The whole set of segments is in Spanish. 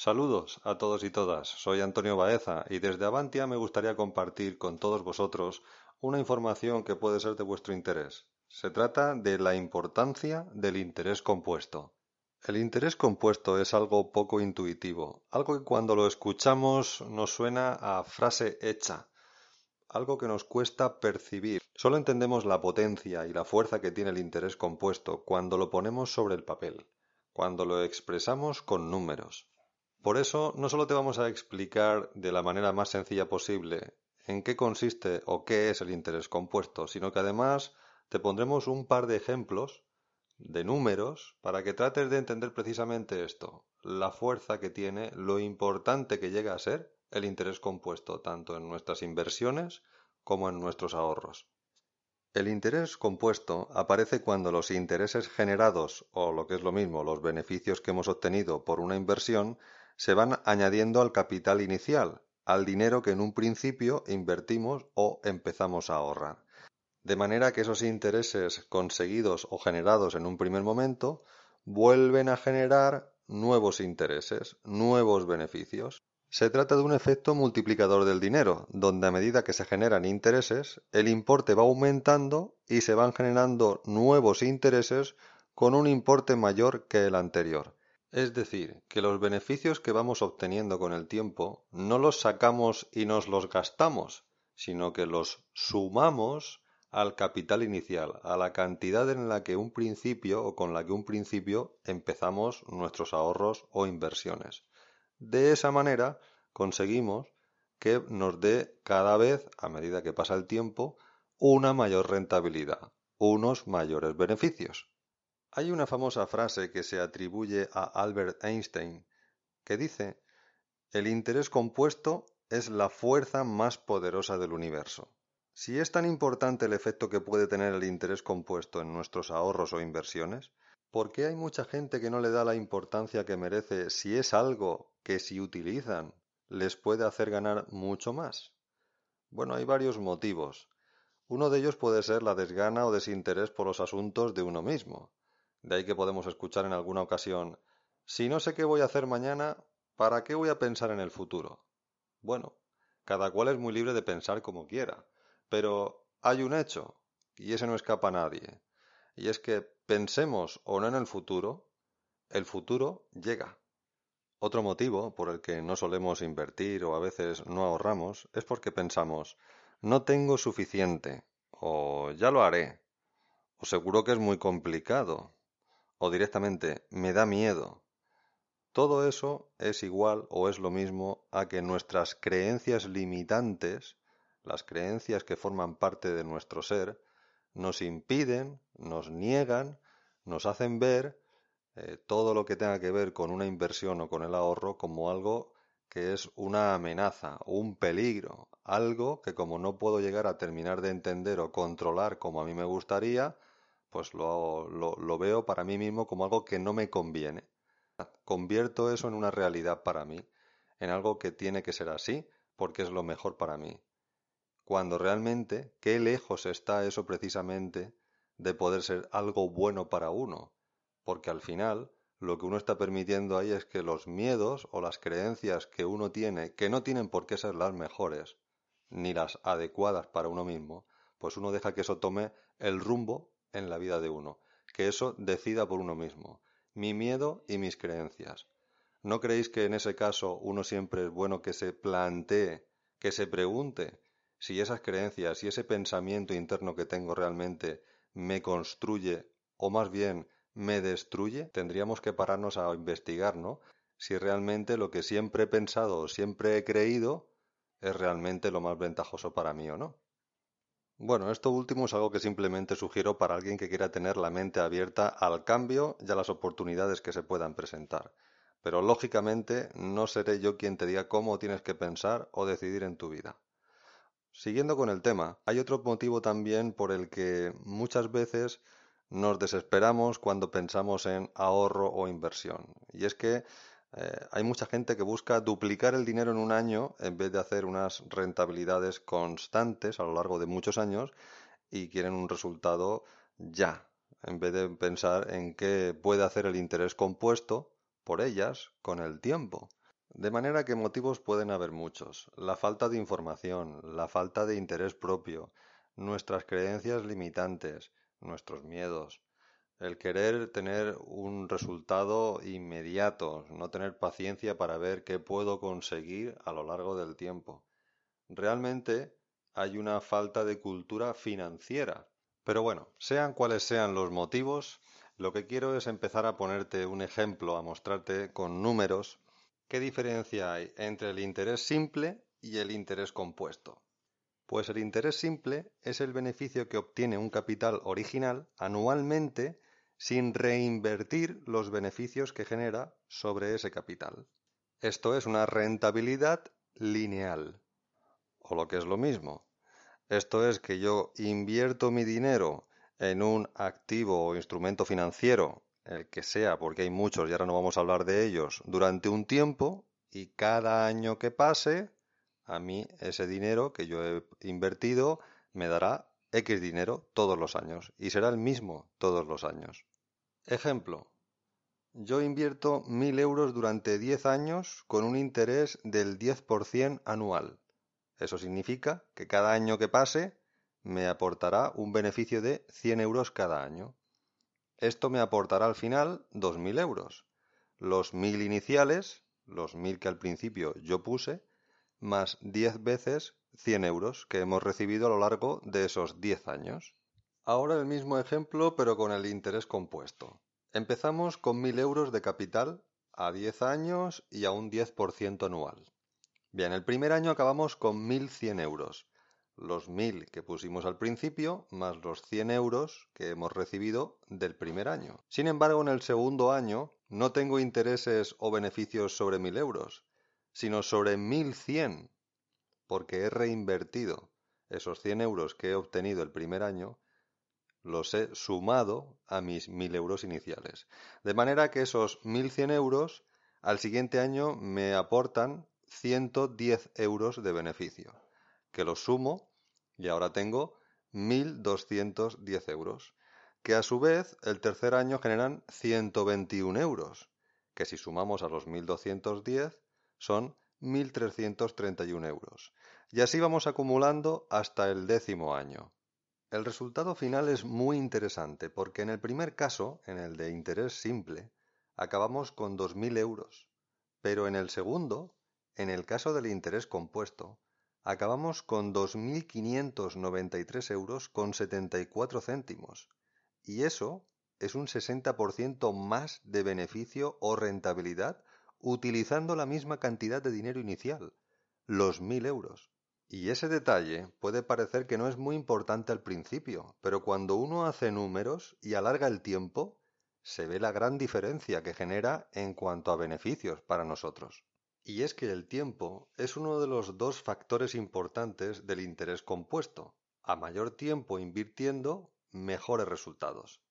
Saludos a todos y todas, soy Antonio Baeza y desde Avantia me gustaría compartir con todos vosotros una información que puede ser de vuestro interés. Se trata de la importancia del interés compuesto. El interés compuesto es algo poco intuitivo, algo que cuando lo escuchamos nos suena a frase hecha, algo que nos cuesta percibir. Solo entendemos la potencia y la fuerza que tiene el interés compuesto cuando lo ponemos sobre el papel, cuando lo expresamos con números. Por eso no solo te vamos a explicar de la manera más sencilla posible en qué consiste o qué es el interés compuesto, sino que además te pondremos un par de ejemplos de números para que trates de entender precisamente esto, la fuerza que tiene, lo importante que llega a ser el interés compuesto, tanto en nuestras inversiones como en nuestros ahorros. El interés compuesto aparece cuando los intereses generados, o lo que es lo mismo, los beneficios que hemos obtenido por una inversión, se van añadiendo al capital inicial, al dinero que en un principio invertimos o empezamos a ahorrar. De manera que esos intereses conseguidos o generados en un primer momento vuelven a generar nuevos intereses, nuevos beneficios. Se trata de un efecto multiplicador del dinero, donde a medida que se generan intereses, el importe va aumentando y se van generando nuevos intereses con un importe mayor que el anterior. Es decir, que los beneficios que vamos obteniendo con el tiempo no los sacamos y nos los gastamos, sino que los sumamos al capital inicial, a la cantidad en la que un principio o con la que un principio empezamos nuestros ahorros o inversiones. De esa manera conseguimos que nos dé cada vez, a medida que pasa el tiempo, una mayor rentabilidad, unos mayores beneficios. Hay una famosa frase que se atribuye a Albert Einstein que dice el interés compuesto es la fuerza más poderosa del universo. Si es tan importante el efecto que puede tener el interés compuesto en nuestros ahorros o inversiones, ¿por qué hay mucha gente que no le da la importancia que merece si es algo que si utilizan les puede hacer ganar mucho más? Bueno, hay varios motivos. Uno de ellos puede ser la desgana o desinterés por los asuntos de uno mismo. De ahí que podemos escuchar en alguna ocasión, si no sé qué voy a hacer mañana, ¿para qué voy a pensar en el futuro? Bueno, cada cual es muy libre de pensar como quiera, pero hay un hecho, y ese no escapa a nadie, y es que pensemos o no en el futuro, el futuro llega. Otro motivo por el que no solemos invertir o a veces no ahorramos es porque pensamos, no tengo suficiente, o ya lo haré, o seguro que es muy complicado, o directamente me da miedo. Todo eso es igual o es lo mismo a que nuestras creencias limitantes, las creencias que forman parte de nuestro ser, nos impiden, nos niegan, nos hacen ver eh, todo lo que tenga que ver con una inversión o con el ahorro como algo que es una amenaza un peligro, algo que como no puedo llegar a terminar de entender o controlar como a mí me gustaría, pues lo, lo, veo para mí mismo como algo que no me conviene. Convierto eso en una realidad para mí, en algo que tiene que ser así, porque es lo mejor para mí. Cuando realmente, qué lejos está eso precisamente de poder ser algo bueno para uno, porque al final lo que uno está permitiendo ahí es que los miedos o las creencias que uno tiene, que no tienen por qué ser las mejores, ni las adecuadas para uno mismo, pues uno deja que eso tome el rumbo en la vida de uno, que eso decida por uno mismo, mi miedo y mis creencias. ¿No creéis que en ese caso uno siempre es bueno que se plantee, que se pregunte si esas creencias y ese pensamiento interno que tengo realmente me construye o más bien me destruye? Tendríamos que pararnos a investigar, ¿no? Si realmente lo que siempre he pensado o siempre he creído es realmente lo más ventajoso para mí o no. Bueno, esto último es algo que simplemente sugiero para alguien que quiera tener la mente abierta al cambio y a las oportunidades que se puedan presentar. Pero lógicamente no seré yo quien te diga cómo tienes que pensar o decidir en tu vida. Siguiendo con el tema, hay otro motivo también por el que muchas veces nos desesperamos cuando pensamos en ahorro o inversión. Y es que eh, hay mucha gente que busca duplicar el dinero en un año en vez de hacer unas rentabilidades constantes a lo largo de muchos años y quieren un resultado ya, en vez de pensar en qué puede hacer el interés compuesto por ellas con el tiempo. De manera que motivos pueden haber muchos. La falta de información, la falta de interés propio, nuestras creencias limitantes, nuestros miedos, el querer tener un resultado inmediato, no tener paciencia para ver qué puedo conseguir a lo largo del tiempo. Realmente hay una falta de cultura financiera. Pero bueno, sean cuales sean los motivos, lo que quiero es empezar a ponerte un ejemplo, a mostrarte con números qué diferencia hay entre el interés simple y el interés compuesto. Pues el interés simple es el beneficio que obtiene un capital original anualmente sin reinvertir los beneficios que genera sobre ese capital. Esto es una rentabilidad lineal. O lo que es lo mismo. Esto es que yo invierto mi dinero en un activo o instrumento financiero, el que sea, porque hay muchos y ahora no vamos a hablar de ellos, durante un tiempo y cada año que pase, a mí ese dinero que yo he invertido me dará X dinero todos los años y será el mismo todos los años. Ejemplo. Yo invierto mil euros durante 10 años con un interés del 10% anual. Eso significa que cada año que pase me aportará un beneficio de 100 euros cada año. Esto me aportará al final 2.000 euros. Los 1.000 iniciales, los 1.000 que al principio yo puse, más 10 veces 100 euros que hemos recibido a lo largo de esos 10 años. Ahora el mismo ejemplo, pero con el interés compuesto. Empezamos con 1.000 euros de capital a 10 años y a un 10% anual. Bien, el primer año acabamos con 1.100 euros. Los 1.000 que pusimos al principio más los 100 euros que hemos recibido del primer año. Sin embargo, en el segundo año no tengo intereses o beneficios sobre 1.000 euros, sino sobre 1.100, porque he reinvertido esos 100 euros que he obtenido el primer año los he sumado a mis 1.000 euros iniciales. De manera que esos 1.100 euros al siguiente año me aportan 110 euros de beneficio, que los sumo y ahora tengo 1.210 euros, que a su vez el tercer año generan 121 euros, que si sumamos a los 1.210 son 1.331 euros. Y así vamos acumulando hasta el décimo año. El resultado final es muy interesante porque en el primer caso, en el de interés simple, acabamos con 2.000 euros, pero en el segundo, en el caso del interés compuesto, acabamos con 2.593 euros con 74 céntimos. Y eso es un 60% más de beneficio o rentabilidad utilizando la misma cantidad de dinero inicial, los 1.000 euros. Y ese detalle puede parecer que no es muy importante al principio, pero cuando uno hace números y alarga el tiempo, se ve la gran diferencia que genera en cuanto a beneficios para nosotros. Y es que el tiempo es uno de los dos factores importantes del interés compuesto. A mayor tiempo invirtiendo, mejores resultados.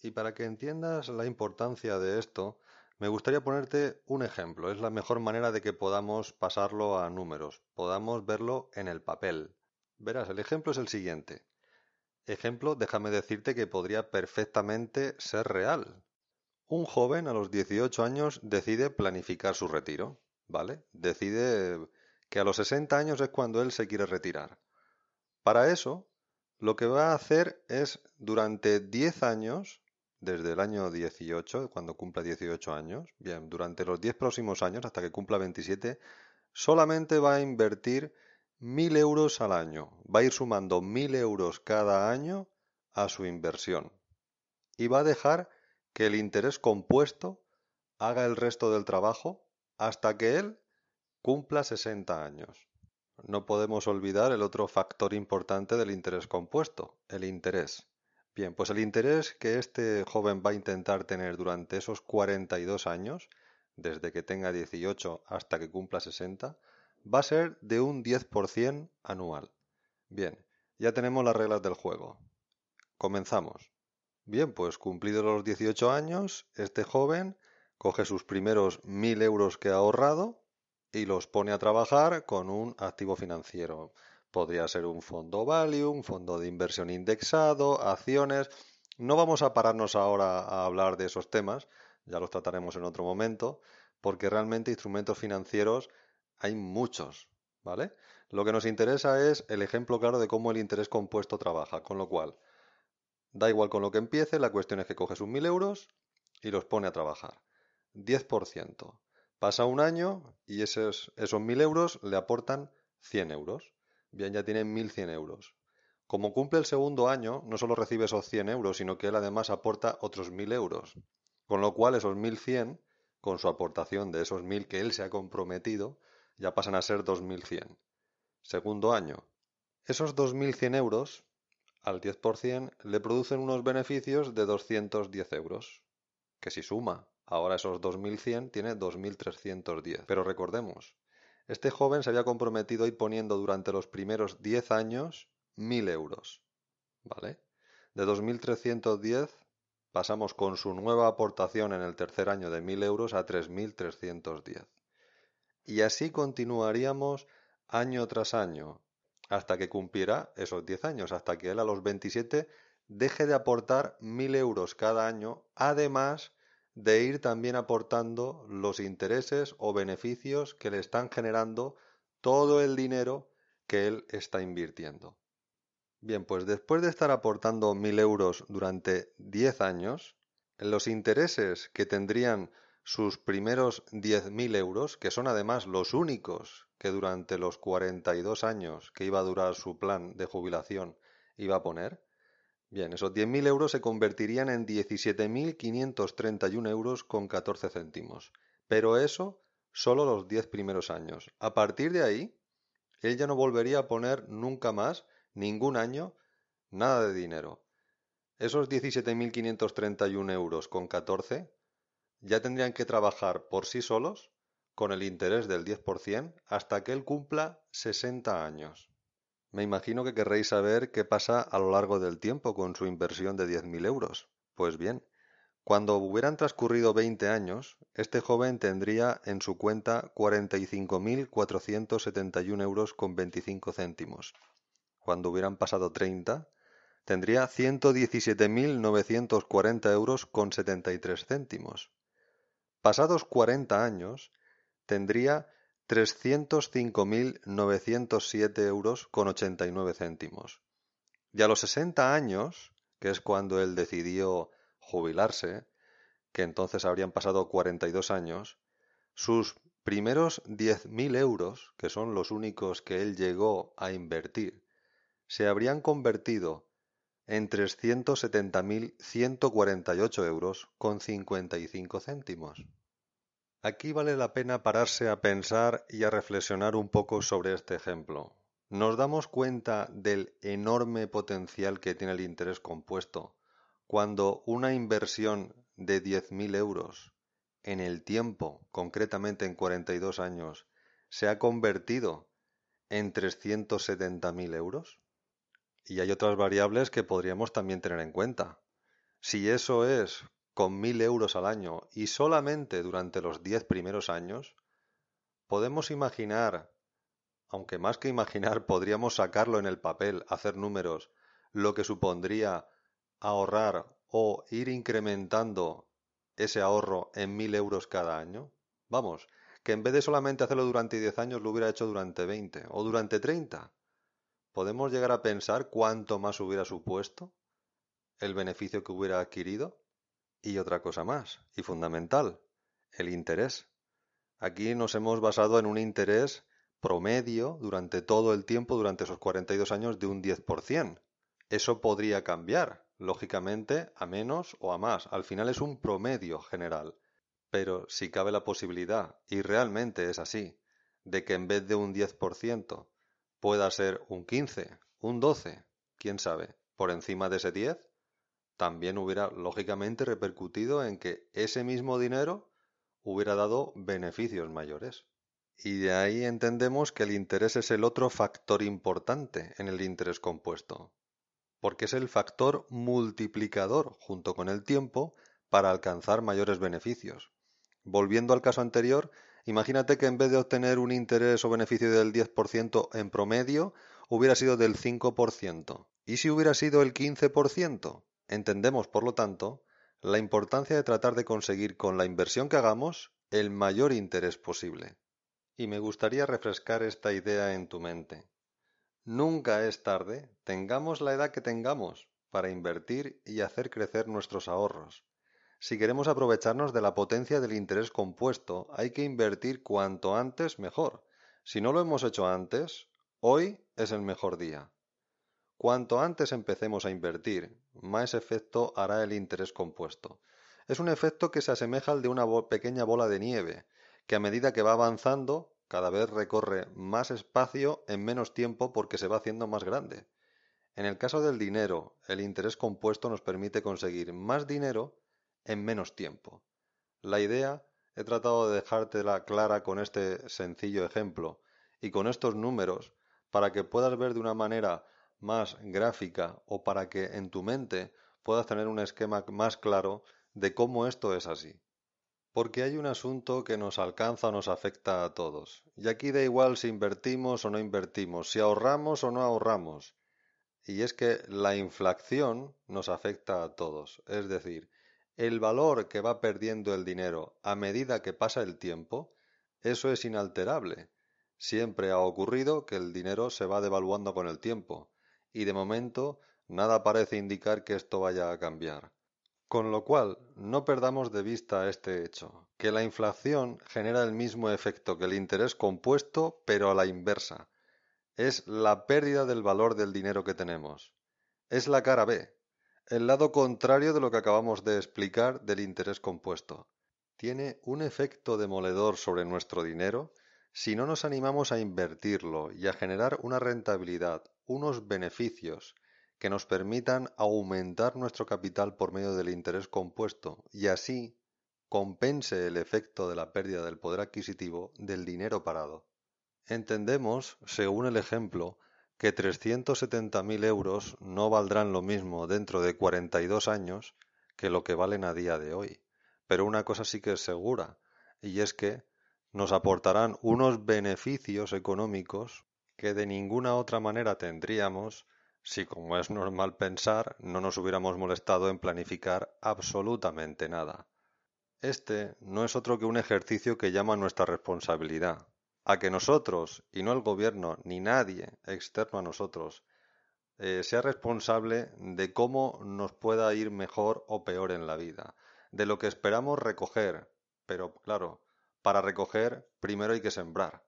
Y para que entiendas la importancia de esto, me gustaría ponerte un ejemplo. Es la mejor manera de que podamos pasarlo a números, podamos verlo en el papel. Verás, el ejemplo es el siguiente. Ejemplo, déjame decirte que podría perfectamente ser real. Un joven a los 18 años decide planificar su retiro, ¿vale? Decide que a los 60 años es cuando él se quiere retirar. Para eso, lo que va a hacer es durante 10 años desde el año 18, cuando cumpla 18 años, bien, durante los 10 próximos años, hasta que cumpla 27, solamente va a invertir 1.000 euros al año. Va a ir sumando 1.000 euros cada año a su inversión. Y va a dejar que el interés compuesto haga el resto del trabajo hasta que él cumpla 60 años. No podemos olvidar el otro factor importante del interés compuesto, el interés. Bien, pues el interés que este joven va a intentar tener durante esos 42 años, desde que tenga 18 hasta que cumpla 60, va a ser de un 10% anual. Bien, ya tenemos las reglas del juego. Comenzamos. Bien, pues cumplidos los 18 años, este joven coge sus primeros 1.000 euros que ha ahorrado y los pone a trabajar con un activo financiero. Podría ser un fondo value, un fondo de inversión indexado, acciones. No vamos a pararnos ahora a hablar de esos temas, ya los trataremos en otro momento, porque realmente instrumentos financieros hay muchos, ¿vale? Lo que nos interesa es el ejemplo claro de cómo el interés compuesto trabaja, con lo cual, da igual con lo que empiece, la cuestión es que coges un 1000 euros y los pone a trabajar. 10%. Pasa un año y esos, esos 1000 euros le aportan 100 euros. Bien, ya tiene 1100 euros. Como cumple el segundo año, no solo recibe esos 100 euros, sino que él además aporta otros 1000 euros. Con lo cual, esos 1100, con su aportación de esos 1000 que él se ha comprometido, ya pasan a ser 2100. Segundo año. Esos 2.100 euros, al 10%, le producen unos beneficios de 210 euros. Que si suma ahora esos 2.100, tiene 2.310. Pero recordemos, este joven se había comprometido a ir poniendo durante los primeros 10 años 1.000 euros. ¿Vale? De 2.310 pasamos con su nueva aportación en el tercer año de 1.000 euros a 3.310. Y así continuaríamos año tras año, hasta que cumpliera esos 10 años, hasta que él a los 27 deje de aportar 1.000 euros cada año, además de ir también aportando los intereses o beneficios que le están generando todo el dinero que él está invirtiendo. Bien, pues después de estar aportando 1.000 euros durante 10 años, los intereses que tendrían sus primeros 10.000 euros, que son además los únicos que durante los 42 años que iba a durar su plan de jubilación iba a poner, bien, esos 10.000 euros se convertirían en 17.531 euros con 14 céntimos. Pero eso solo los 10 primeros años. A partir de ahí, él ya no volvería a poner nunca más, ningún año, nada de dinero. Esos 17.531 euros con 14 ya tendrían que trabajar por sí solos con el interés del 10% hasta que él cumpla 60 años. Me imagino que querréis saber qué pasa a lo largo del tiempo con su inversión de 10.000 euros. Pues bien, cuando hubieran transcurrido 20 años, este joven tendría en su cuenta 45.471 euros con 25 céntimos. Cuando hubieran pasado 30, tendría 117.940 euros con 73 céntimos. Pasados 40 años, tendría 305.907 euros con 89 céntimos. Y a los 60 años, que es cuando él decidió jubilarse, que entonces habrían pasado 42 años, sus primeros 10.000 euros, que son los únicos que él llegó a invertir, se habrían convertido en 370.148 euros con 55 céntimos. Aquí vale la pena pararse a pensar y a reflexionar un poco sobre este ejemplo. Nos damos cuenta del enorme potencial que tiene el interés compuesto cuando una inversión de 10.000 euros en el tiempo, concretamente en 42 años, se ha convertido en 370.000 euros. Y hay otras variables que podríamos también tener en cuenta. Si eso es con mil euros al año y solamente durante los diez primeros años, podemos imaginar, aunque más que imaginar podríamos sacarlo en el papel, hacer números, lo que supondría ahorrar o ir incrementando ese ahorro en mil euros cada año. Vamos, que en vez de solamente hacerlo durante diez años lo hubiera hecho durante veinte o durante treinta. ¿Podemos llegar a pensar cuánto más hubiera supuesto el beneficio que hubiera adquirido? Y otra cosa más, y fundamental, el interés. Aquí nos hemos basado en un interés promedio durante todo el tiempo, durante esos 42 años, de un 10%. Eso podría cambiar, lógicamente, a menos o a más. Al final es un promedio general. Pero si cabe la posibilidad, y realmente es así, de que en vez de un 10% pueda ser un 15, un 12, quién sabe, por encima de ese 10, también hubiera lógicamente repercutido en que ese mismo dinero hubiera dado beneficios mayores. Y de ahí entendemos que el interés es el otro factor importante en el interés compuesto, porque es el factor multiplicador junto con el tiempo para alcanzar mayores beneficios. Volviendo al caso anterior, imagínate que en vez de obtener un interés o beneficio del 10% en promedio, hubiera sido del 5%. ¿Y si hubiera sido el 15%? Entendemos, por lo tanto, la importancia de tratar de conseguir con la inversión que hagamos el mayor interés posible. Y me gustaría refrescar esta idea en tu mente. Nunca es tarde, tengamos la edad que tengamos, para invertir y hacer crecer nuestros ahorros. Si queremos aprovecharnos de la potencia del interés compuesto, hay que invertir cuanto antes mejor. Si no lo hemos hecho antes, hoy es el mejor día. Cuanto antes empecemos a invertir, más efecto hará el interés compuesto. Es un efecto que se asemeja al de una pequeña bola de nieve, que a medida que va avanzando, cada vez recorre más espacio en menos tiempo porque se va haciendo más grande. En el caso del dinero, el interés compuesto nos permite conseguir más dinero en menos tiempo. La idea he tratado de dejártela clara con este sencillo ejemplo y con estos números para que puedas ver de una manera más gráfica o para que en tu mente puedas tener un esquema más claro de cómo esto es así. Porque hay un asunto que nos alcanza o nos afecta a todos. Y aquí da igual si invertimos o no invertimos, si ahorramos o no ahorramos. Y es que la inflación nos afecta a todos. Es decir, el valor que va perdiendo el dinero a medida que pasa el tiempo, eso es inalterable. Siempre ha ocurrido que el dinero se va devaluando con el tiempo y de momento nada parece indicar que esto vaya a cambiar. Con lo cual, no perdamos de vista este hecho, que la inflación genera el mismo efecto que el interés compuesto, pero a la inversa. Es la pérdida del valor del dinero que tenemos. Es la cara B, el lado contrario de lo que acabamos de explicar del interés compuesto. Tiene un efecto demoledor sobre nuestro dinero si no nos animamos a invertirlo y a generar una rentabilidad, unos beneficios que nos permitan aumentar nuestro capital por medio del interés compuesto y así compense el efecto de la pérdida del poder adquisitivo del dinero parado. Entendemos, según el ejemplo, que 370.000 euros no valdrán lo mismo dentro de 42 años que lo que valen a día de hoy. Pero una cosa sí que es segura, y es que nos aportarán unos beneficios económicos que de ninguna otra manera tendríamos si, como es normal pensar, no nos hubiéramos molestado en planificar absolutamente nada. Este no es otro que un ejercicio que llama nuestra responsabilidad, a que nosotros, y no el gobierno, ni nadie externo a nosotros, eh, sea responsable de cómo nos pueda ir mejor o peor en la vida, de lo que esperamos recoger, pero claro, para recoger, primero hay que sembrar.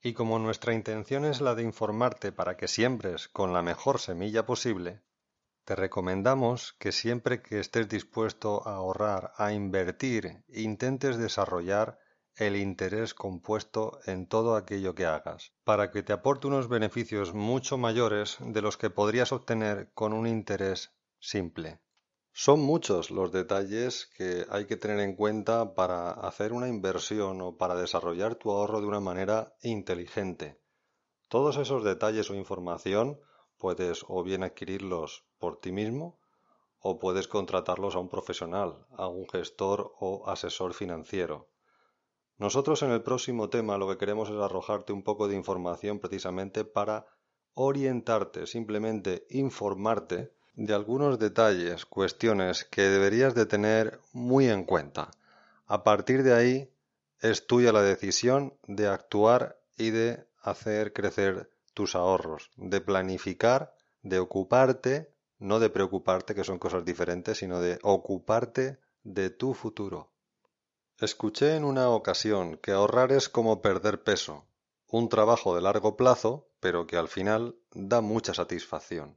Y como nuestra intención es la de informarte para que siembres con la mejor semilla posible, te recomendamos que siempre que estés dispuesto a ahorrar, a invertir, intentes desarrollar el interés compuesto en todo aquello que hagas, para que te aporte unos beneficios mucho mayores de los que podrías obtener con un interés simple. Son muchos los detalles que hay que tener en cuenta para hacer una inversión o para desarrollar tu ahorro de una manera inteligente. Todos esos detalles o información puedes o bien adquirirlos por ti mismo o puedes contratarlos a un profesional, a un gestor o asesor financiero. Nosotros en el próximo tema lo que queremos es arrojarte un poco de información precisamente para orientarte, simplemente informarte de algunos detalles, cuestiones que deberías de tener muy en cuenta. A partir de ahí es tuya la decisión de actuar y de hacer crecer tus ahorros, de planificar, de ocuparte, no de preocuparte, que son cosas diferentes, sino de ocuparte de tu futuro. Escuché en una ocasión que ahorrar es como perder peso, un trabajo de largo plazo, pero que al final da mucha satisfacción.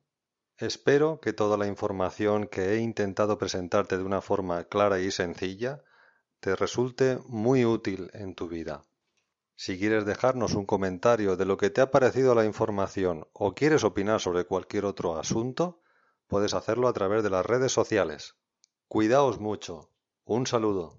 Espero que toda la información que he intentado presentarte de una forma clara y sencilla te resulte muy útil en tu vida. Si quieres dejarnos un comentario de lo que te ha parecido la información o quieres opinar sobre cualquier otro asunto, puedes hacerlo a través de las redes sociales. Cuidaos mucho. Un saludo.